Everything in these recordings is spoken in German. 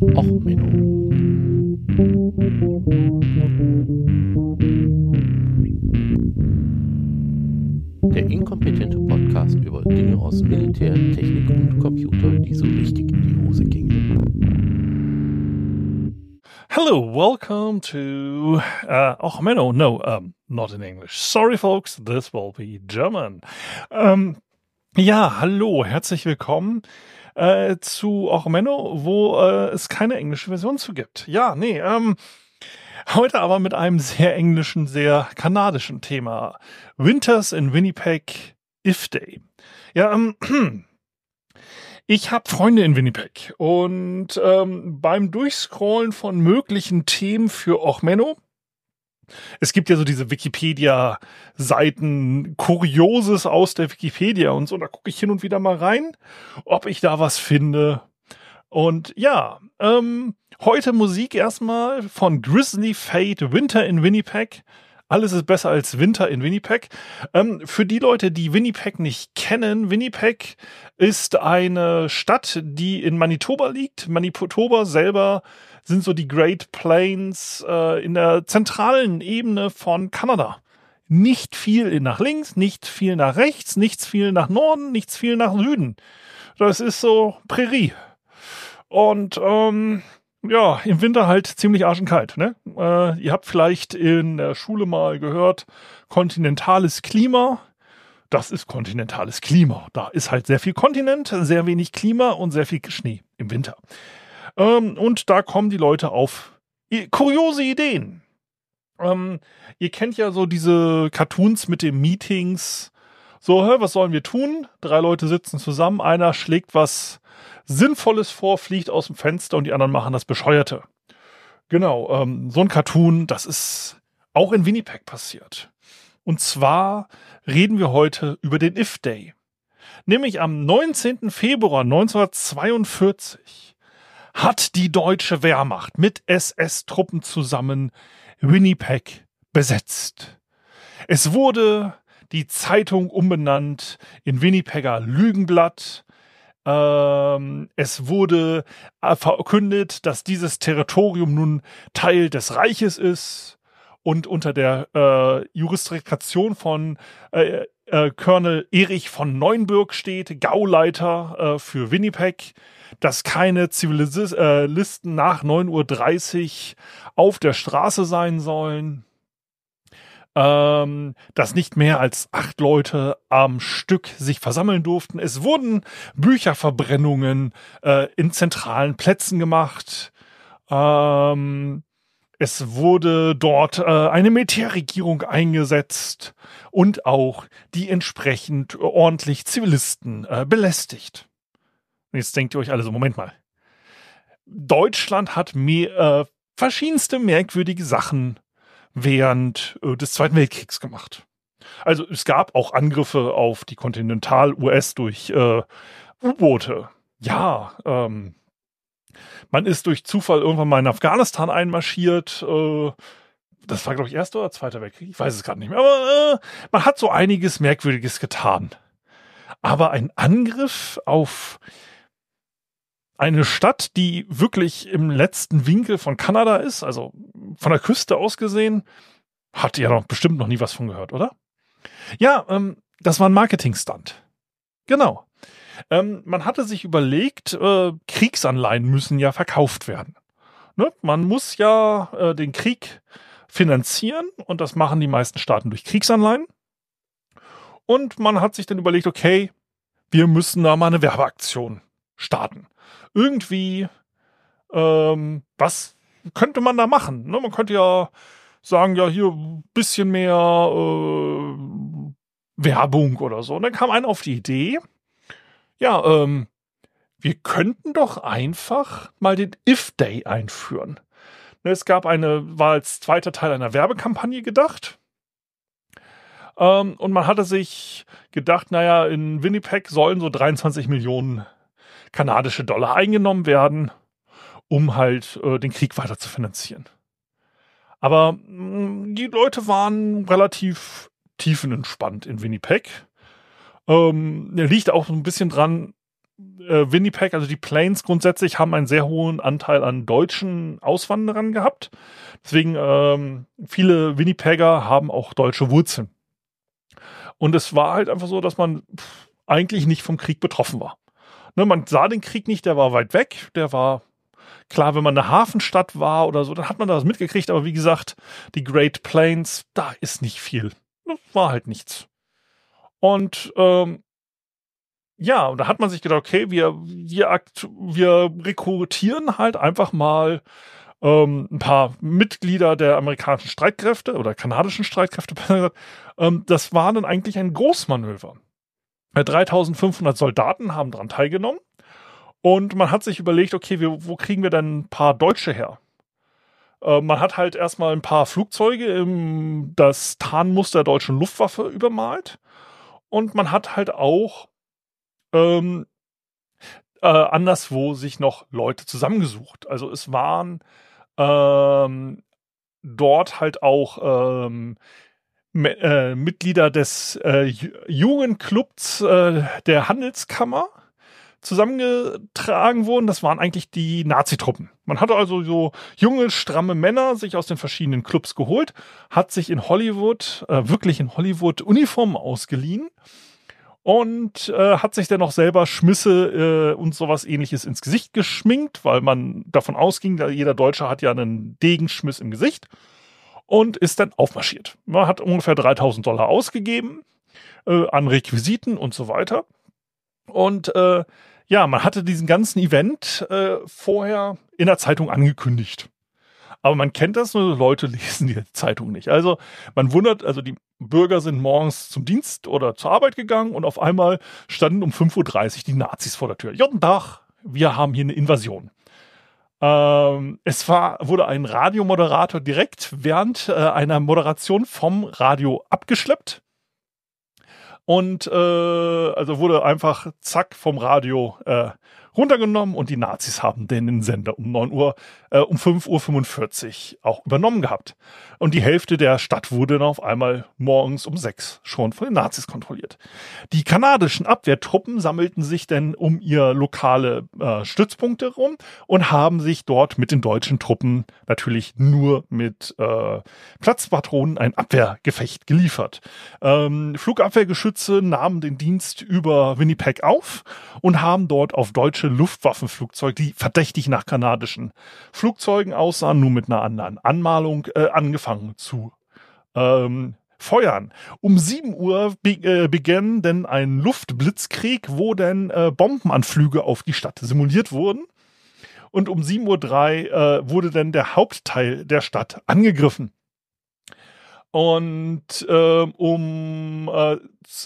Och, Menno. Der inkompetente Podcast über Dinge aus Militär, Technik und Computer, die so richtig in die Hose gingen. Hello, welcome to. Uh, oh, Menno, no, um, not in English. Sorry, folks, this will be German. Um, ja, hallo, herzlich willkommen äh, zu Menno, wo äh, es keine englische Version zu gibt. Ja, nee, ähm, heute aber mit einem sehr englischen, sehr kanadischen Thema. Winters in Winnipeg, If Day. Ja, ähm, ich habe Freunde in Winnipeg und ähm, beim Durchscrollen von möglichen Themen für Menno es gibt ja so diese Wikipedia-Seiten, Kurioses aus der Wikipedia und so. Da gucke ich hin und wieder mal rein, ob ich da was finde. Und ja, ähm, heute Musik erstmal von Grizzly Fate Winter in Winnipeg. Alles ist besser als Winter in Winnipeg. Ähm, für die Leute, die Winnipeg nicht kennen, Winnipeg ist eine Stadt, die in Manitoba liegt. Manitoba selber sind so die Great Plains äh, in der zentralen Ebene von Kanada. Nicht viel nach links, nicht viel nach rechts, nichts viel nach Norden, nichts viel nach Süden. Das ist so Prärie. Und ähm, ja, im Winter halt ziemlich arschenkalt. Ne? Äh, ihr habt vielleicht in der Schule mal gehört, kontinentales Klima. Das ist kontinentales Klima. Da ist halt sehr viel Kontinent, sehr wenig Klima und sehr viel Schnee im Winter. Ähm, und da kommen die Leute auf kuriose Ideen. Ähm, ihr kennt ja so diese Cartoons mit den Meetings. So, hä, was sollen wir tun? Drei Leute sitzen zusammen, einer schlägt was Sinnvolles vor, fliegt aus dem Fenster und die anderen machen das Bescheuerte. Genau, ähm, so ein Cartoon, das ist auch in Winnipeg passiert. Und zwar reden wir heute über den If Day. Nämlich am 19. Februar 1942 hat die deutsche Wehrmacht mit SS-Truppen zusammen Winnipeg besetzt. Es wurde die Zeitung umbenannt in Winnipegger Lügenblatt. Ähm, es wurde äh, verkündet, dass dieses Territorium nun Teil des Reiches ist und unter der äh, Jurisdiktion von äh, äh, Colonel Erich von Neuenburg steht, Gauleiter äh, für Winnipeg dass keine Zivilisten nach 9.30 Uhr auf der Straße sein sollen, ähm, dass nicht mehr als acht Leute am Stück sich versammeln durften. Es wurden Bücherverbrennungen äh, in zentralen Plätzen gemacht. Ähm, es wurde dort äh, eine Militärregierung eingesetzt und auch die entsprechend ordentlich Zivilisten äh, belästigt. Und jetzt denkt ihr euch alle so, Moment mal. Deutschland hat mehr, äh, verschiedenste merkwürdige Sachen während äh, des Zweiten Weltkriegs gemacht. Also es gab auch Angriffe auf die Kontinental-US durch äh, U-Boote. Ja, ähm, man ist durch Zufall irgendwann mal in Afghanistan einmarschiert. Äh, das war, glaube ich, Erster oder Zweiter Weltkrieg. Ich weiß es gerade nicht mehr. Aber äh, man hat so einiges Merkwürdiges getan. Aber ein Angriff auf eine Stadt, die wirklich im letzten Winkel von Kanada ist, also von der Küste aus gesehen, hat ihr doch bestimmt noch nie was von gehört, oder? Ja, ähm, das war ein Marketing-Stunt. Genau. Ähm, man hatte sich überlegt, äh, Kriegsanleihen müssen ja verkauft werden. Ne? Man muss ja äh, den Krieg finanzieren und das machen die meisten Staaten durch Kriegsanleihen. Und man hat sich dann überlegt, okay, wir müssen da mal eine Werbeaktion starten irgendwie, ähm, was könnte man da machen? Ne? Man könnte ja sagen, ja, hier ein bisschen mehr äh, Werbung oder so. Und dann kam einer auf die Idee, ja, ähm, wir könnten doch einfach mal den If Day einführen. Ne, es gab eine, war als zweiter Teil einer Werbekampagne gedacht. Ähm, und man hatte sich gedacht, naja, in Winnipeg sollen so 23 Millionen kanadische Dollar eingenommen werden, um halt äh, den Krieg weiter zu finanzieren. Aber mh, mm, die Leute waren relativ tiefenentspannt in Winnipeg. Ähm, liegt auch ein bisschen dran, äh, Winnipeg, also die Plains grundsätzlich, haben einen sehr hohen Anteil an deutschen Auswanderern gehabt. Deswegen ähm, viele Winnipegger haben auch deutsche Wurzeln. Und es war halt einfach so, dass man eigentlich nicht vom Krieg betroffen war. Ne, man sah den Krieg nicht, der war weit weg, der war klar, wenn man eine Hafenstadt war oder so, dann hat man das mitgekriegt, aber wie gesagt, die Great Plains, da ist nicht viel. Das war halt nichts. Und ähm, ja, und da hat man sich gedacht, okay, wir, wir, akt wir rekrutieren halt einfach mal ähm, ein paar Mitglieder der amerikanischen Streitkräfte oder kanadischen Streitkräfte. ähm, das war dann eigentlich ein Großmanöver. 3500 Soldaten haben daran teilgenommen und man hat sich überlegt, okay, wir, wo kriegen wir denn ein paar Deutsche her? Äh, man hat halt erstmal ein paar Flugzeuge im das Tarnmuster der deutschen Luftwaffe übermalt und man hat halt auch ähm, äh, anderswo sich noch Leute zusammengesucht. Also es waren ähm, dort halt auch ähm, äh, Mitglieder des äh, jungen Clubs äh, der Handelskammer zusammengetragen wurden. Das waren eigentlich die Nazitruppen. Man hatte also so junge, stramme Männer sich aus den verschiedenen Clubs geholt, hat sich in Hollywood, äh, wirklich in Hollywood Uniformen ausgeliehen und äh, hat sich dann auch selber Schmisse äh, und sowas ähnliches ins Gesicht geschminkt, weil man davon ausging, jeder Deutsche hat ja einen Degenschmiss im Gesicht und ist dann aufmarschiert. Man hat ungefähr 3000 Dollar ausgegeben äh, an Requisiten und so weiter. Und äh, ja, man hatte diesen ganzen Event äh, vorher in der Zeitung angekündigt. Aber man kennt das, nur Leute lesen die Zeitung nicht. Also man wundert, also die Bürger sind morgens zum Dienst oder zur Arbeit gegangen und auf einmal standen um 5.30 Uhr die Nazis vor der Tür. Guten Tag, wir haben hier eine Invasion. Ähm, es war, wurde ein Radiomoderator direkt während äh, einer Moderation vom Radio abgeschleppt. Und äh, also wurde einfach zack vom Radio äh, runtergenommen und die Nazis haben den Sender um 9 Uhr, äh, um 5.45 Uhr auch übernommen gehabt. Und die Hälfte der Stadt wurde dann auf einmal morgens um 6 schon von den Nazis kontrolliert. Die kanadischen Abwehrtruppen sammelten sich denn um ihr lokale äh, Stützpunkte rum und haben sich dort mit den deutschen Truppen natürlich nur mit äh, Platzpatronen ein Abwehrgefecht geliefert. Ähm, Flugabwehrgeschütze nahmen den Dienst über Winnipeg auf und haben dort auf deutsche Luftwaffenflugzeuge, die verdächtig nach kanadischen Flugzeugen aussahen, nur mit einer anderen Anmalung äh, angefangen zu ähm, feuern. Um 7 Uhr be äh, begann denn ein Luftblitzkrieg, wo denn äh, Bombenanflüge auf die Stadt simuliert wurden. Und um 7.03 Uhr äh, wurde dann der Hauptteil der Stadt angegriffen. Und äh, um äh,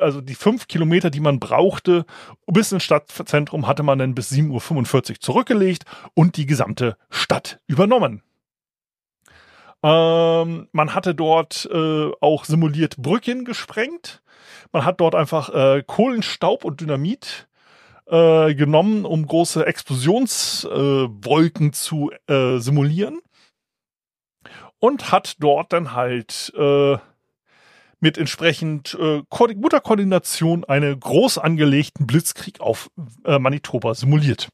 also die fünf Kilometer, die man brauchte, bis ins Stadtzentrum, hatte man dann bis 7.45 Uhr zurückgelegt und die gesamte Stadt übernommen. Ähm, man hatte dort äh, auch simuliert Brücken gesprengt. Man hat dort einfach äh, Kohlenstaub und Dynamit äh, genommen, um große Explosionswolken zu äh, simulieren und hat dort dann halt äh, mit entsprechend äh, guter Koordination einen groß angelegten Blitzkrieg auf äh, Manitoba simuliert.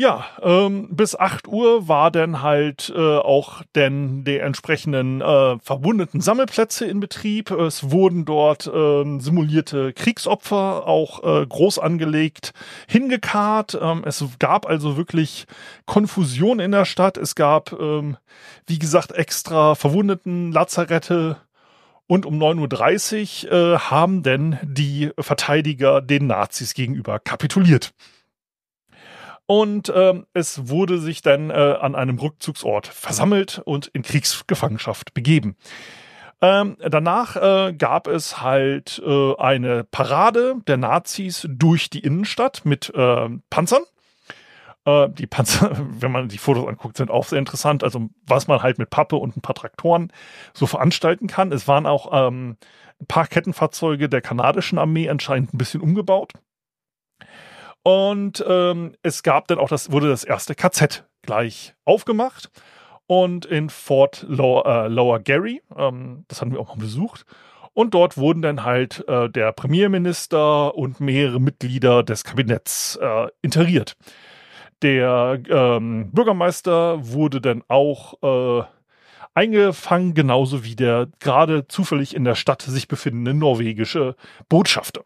Ja, ähm, bis 8 Uhr war dann halt äh, auch denn die entsprechenden äh, verwundeten Sammelplätze in Betrieb. Es wurden dort äh, simulierte Kriegsopfer auch äh, groß angelegt, hingekarrt. Ähm, es gab also wirklich Konfusion in der Stadt. Es gab, ähm, wie gesagt, extra verwundeten Lazarette. Und um 9.30 Uhr äh, haben denn die Verteidiger den Nazis gegenüber kapituliert. Und ähm, es wurde sich dann äh, an einem Rückzugsort versammelt und in Kriegsgefangenschaft begeben. Ähm, danach äh, gab es halt äh, eine Parade der Nazis durch die Innenstadt mit äh, Panzern. Äh, die Panzer, wenn man die Fotos anguckt, sind auch sehr interessant. Also was man halt mit Pappe und ein paar Traktoren so veranstalten kann. Es waren auch ähm, ein paar Kettenfahrzeuge der kanadischen Armee anscheinend ein bisschen umgebaut. Und ähm, es gab dann auch das, wurde das erste KZ gleich aufgemacht. Und in Fort Lower, äh, Lower Gary, ähm, das hatten wir auch mal besucht. Und dort wurden dann halt äh, der Premierminister und mehrere Mitglieder des Kabinetts äh, interiert. Der ähm, Bürgermeister wurde dann auch äh, eingefangen, genauso wie der gerade zufällig in der Stadt sich befindende norwegische Botschafter.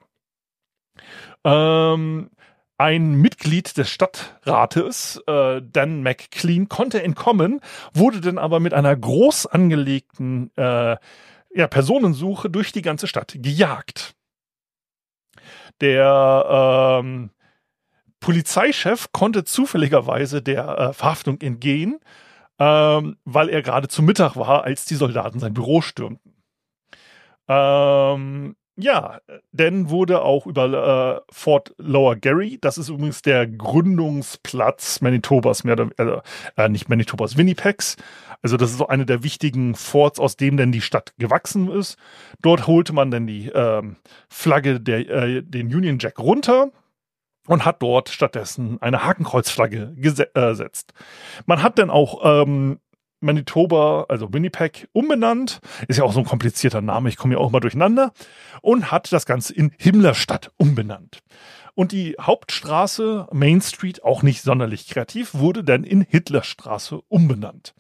Ähm, ein Mitglied des Stadtrates, äh, Dan McClean, konnte entkommen, wurde dann aber mit einer groß angelegten äh, ja, Personensuche durch die ganze Stadt gejagt. Der ähm, Polizeichef konnte zufälligerweise der äh, Verhaftung entgehen, ähm, weil er gerade zu Mittag war, als die Soldaten sein Büro stürmten. Ähm, ja, denn wurde auch über äh, Fort Lower Gary, das ist übrigens der Gründungsplatz Manitobas, mehr oder, äh, äh, nicht Manitobas, Winnipegs. Also das ist so eine der wichtigen Forts, aus dem denn die Stadt gewachsen ist. Dort holte man dann die äh, Flagge, der, äh, den Union Jack runter und hat dort stattdessen eine Hakenkreuzflagge gesetzt. Man hat dann auch ähm, Manitoba, also Winnipeg, umbenannt. Ist ja auch so ein komplizierter Name, ich komme ja auch mal durcheinander. Und hat das Ganze in Himmlerstadt umbenannt. Und die Hauptstraße, Main Street, auch nicht sonderlich kreativ, wurde dann in Hitlerstraße umbenannt.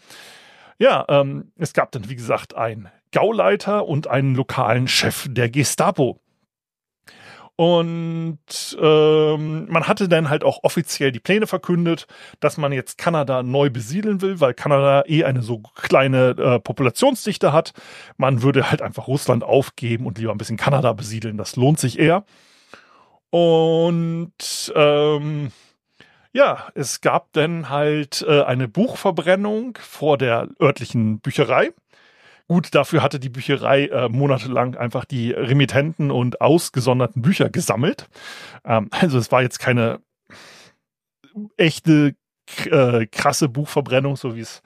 Ja, ähm, es gab dann, wie gesagt, einen Gauleiter und einen lokalen Chef der Gestapo. Und ähm, man hatte dann halt auch offiziell die Pläne verkündet, dass man jetzt Kanada neu besiedeln will, weil Kanada eh eine so kleine äh, Populationsdichte hat. Man würde halt einfach Russland aufgeben und lieber ein bisschen Kanada besiedeln. Das lohnt sich eher. Und ähm, ja, es gab dann halt äh, eine Buchverbrennung vor der örtlichen Bücherei. Gut, dafür hatte die Bücherei äh, monatelang einfach die remittenten und ausgesonderten Bücher gesammelt. Ähm, also es war jetzt keine echte äh, krasse Buchverbrennung, so wie es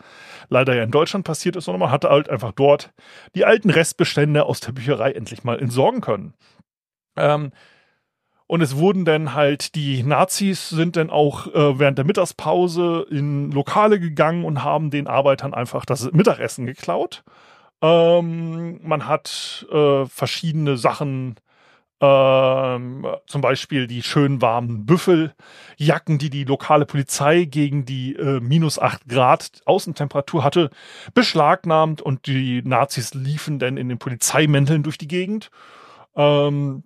leider ja in Deutschland passiert ist, sondern man hatte halt einfach dort die alten Restbestände aus der Bücherei endlich mal entsorgen können. Ähm, und es wurden dann halt, die Nazis sind dann auch äh, während der Mittagspause in Lokale gegangen und haben den Arbeitern einfach das Mittagessen geklaut. Ähm, man hat äh, verschiedene Sachen, ähm, zum Beispiel die schön warmen Büffeljacken, die die lokale Polizei gegen die äh, minus 8 Grad Außentemperatur hatte, beschlagnahmt und die Nazis liefen dann in den Polizeimänteln durch die Gegend. Ähm,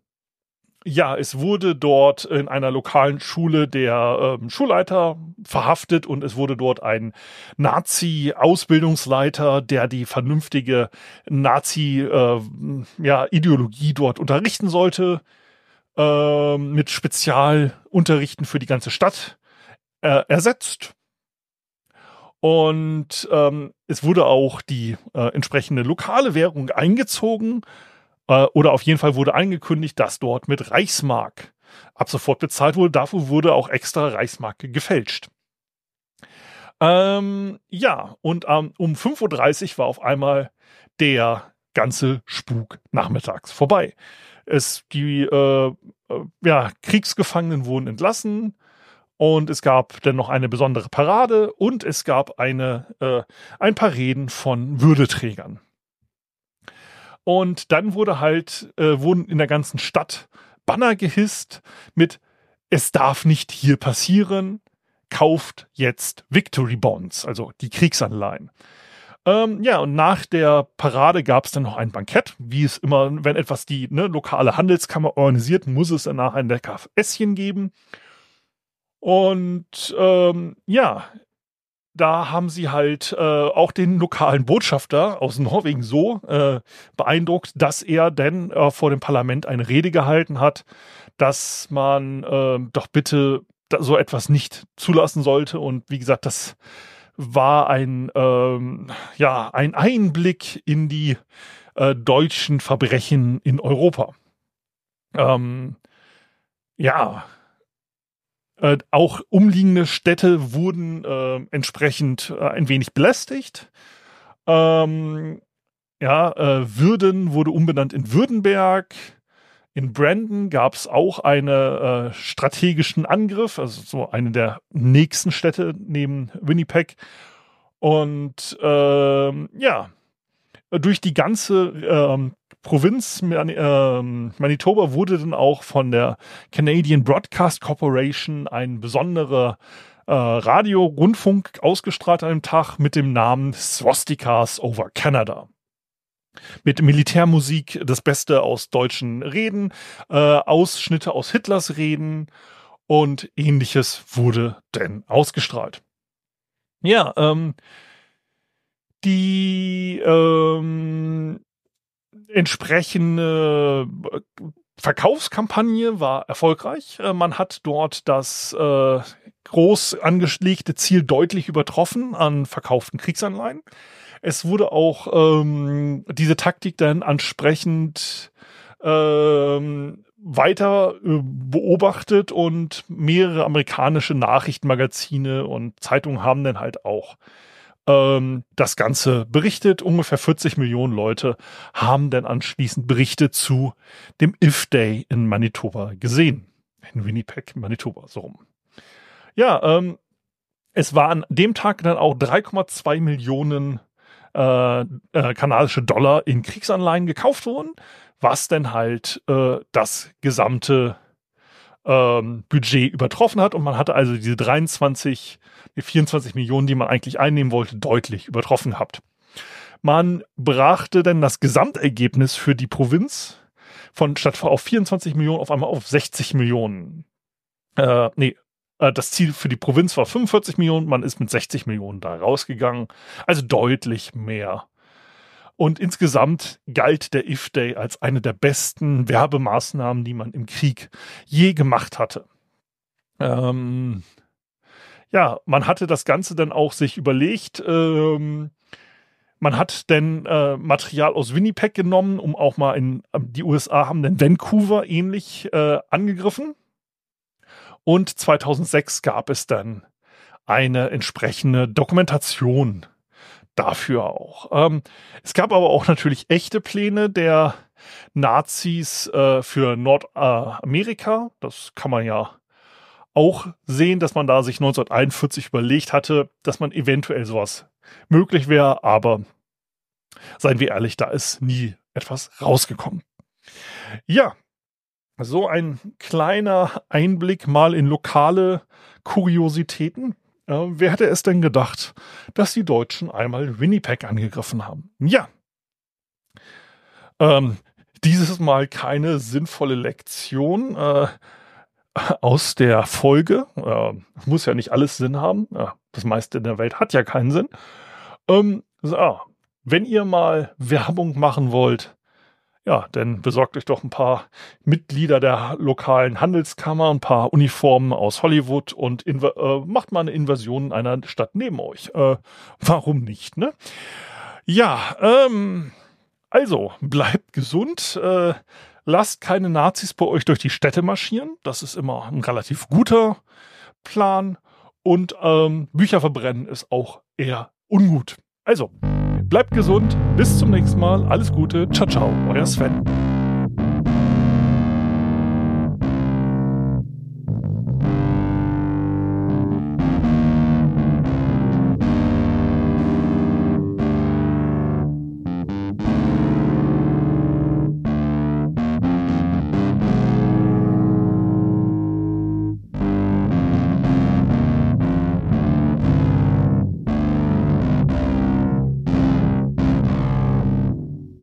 ja, es wurde dort in einer lokalen Schule der ähm, Schulleiter verhaftet und es wurde dort ein Nazi-Ausbildungsleiter, der die vernünftige Nazi-Ideologie äh, dort unterrichten sollte, äh, mit Spezialunterrichten für die ganze Stadt äh, ersetzt. Und ähm, es wurde auch die äh, entsprechende lokale Währung eingezogen äh, oder auf jeden Fall wurde angekündigt, dass dort mit Reichsmark ab sofort bezahlt wurde. Dafür wurde auch extra Reichsmark gefälscht. Ähm, ja, und ähm, um 5.30 Uhr war auf einmal der ganze Spuk nachmittags vorbei. Es, die äh, äh, ja, Kriegsgefangenen wurden entlassen und es gab dann noch eine besondere Parade und es gab eine, äh, ein paar Reden von Würdeträgern. Und dann wurde halt, äh, wurden in der ganzen Stadt Banner gehisst mit Es darf nicht hier passieren, kauft jetzt Victory Bonds, also die Kriegsanleihen. Ähm, ja, und nach der Parade gab es dann noch ein Bankett, wie es immer, wenn etwas die ne, lokale Handelskammer organisiert, muss es danach ein lecker Esschen geben. Und ähm, ja, da haben sie halt äh, auch den lokalen Botschafter aus Norwegen so äh, beeindruckt, dass er denn äh, vor dem Parlament eine Rede gehalten hat, dass man äh, doch bitte so etwas nicht zulassen sollte. Und wie gesagt, das war ein, ähm, ja, ein Einblick in die äh, deutschen Verbrechen in Europa. Ähm, ja, äh, auch umliegende Städte wurden äh, entsprechend äh, ein wenig belästigt. Ähm, ja, äh, Würden wurde umbenannt in Würdenberg. In Brandon gab es auch einen äh, strategischen Angriff, also so eine der nächsten Städte neben Winnipeg. Und ähm, ja, durch die ganze ähm, Provinz ähm, Manitoba wurde dann auch von der Canadian Broadcast Corporation ein besonderer äh, Radio-Rundfunk ausgestrahlt an einem Tag mit dem Namen Swastikas over Canada. Mit Militärmusik, das Beste aus deutschen Reden, äh, Ausschnitte aus Hitlers Reden und ähnliches wurde denn ausgestrahlt. Ja, ähm, die ähm, entsprechende Verkaufskampagne war erfolgreich. Äh, man hat dort das äh, groß angelegte Ziel deutlich übertroffen an verkauften Kriegsanleihen. Es wurde auch ähm, diese Taktik dann entsprechend ähm, weiter äh, beobachtet und mehrere amerikanische Nachrichtenmagazine und Zeitungen haben dann halt auch ähm, das Ganze berichtet. Ungefähr 40 Millionen Leute haben dann anschließend Berichte zu dem If Day in Manitoba gesehen. In Winnipeg, Manitoba, so rum. Ja, ähm, es waren an dem Tag dann auch 3,2 Millionen äh, äh, kanadische Dollar in Kriegsanleihen gekauft worden, was dann halt äh, das gesamte ähm, Budget übertroffen hat und man hatte also diese 23, die 24 Millionen, die man eigentlich einnehmen wollte, deutlich übertroffen gehabt. Man brachte dann das Gesamtergebnis für die Provinz von statt auf 24 Millionen auf einmal auf 60 Millionen. Äh, nee, äh, das Ziel für die Provinz war 45 Millionen, man ist mit 60 Millionen da rausgegangen. Also deutlich mehr. Und insgesamt galt der If Day als eine der besten Werbemaßnahmen, die man im Krieg je gemacht hatte. Ähm, ja, man hatte das Ganze dann auch sich überlegt. Ähm, man hat denn äh, Material aus Winnipeg genommen, um auch mal in die USA haben dann Vancouver ähnlich äh, angegriffen. Und 2006 gab es dann eine entsprechende Dokumentation dafür auch. Ähm, es gab aber auch natürlich echte Pläne der Nazis äh, für Nordamerika. Das kann man ja auch sehen, dass man da sich 1941 überlegt hatte, dass man eventuell sowas möglich wäre, aber seien wir ehrlich, da ist nie etwas rausgekommen. Ja, so ein kleiner Einblick mal in lokale Kuriositäten. Äh, wer hätte es denn gedacht, dass die Deutschen einmal Winnipeg angegriffen haben? Ja. Ähm, dieses Mal keine sinnvolle Lektion äh, aus der Folge. Äh, muss ja nicht alles Sinn haben. Ja, das meiste in der Welt hat ja keinen Sinn. Ähm, so, wenn ihr mal Werbung machen wollt, ja, dann besorgt euch doch ein paar Mitglieder der lokalen Handelskammer, ein paar Uniformen aus Hollywood und äh, macht mal eine Invasion einer Stadt neben euch. Äh, warum nicht, ne? Ja, ähm, also bleibt gesund. Äh, lasst keine Nazis bei euch durch die Städte marschieren. Das ist immer ein relativ guter Plan. Und ähm, Bücher verbrennen ist auch eher ungut. Also, Bleibt gesund, bis zum nächsten Mal, alles Gute, ciao, ciao, euer Sven.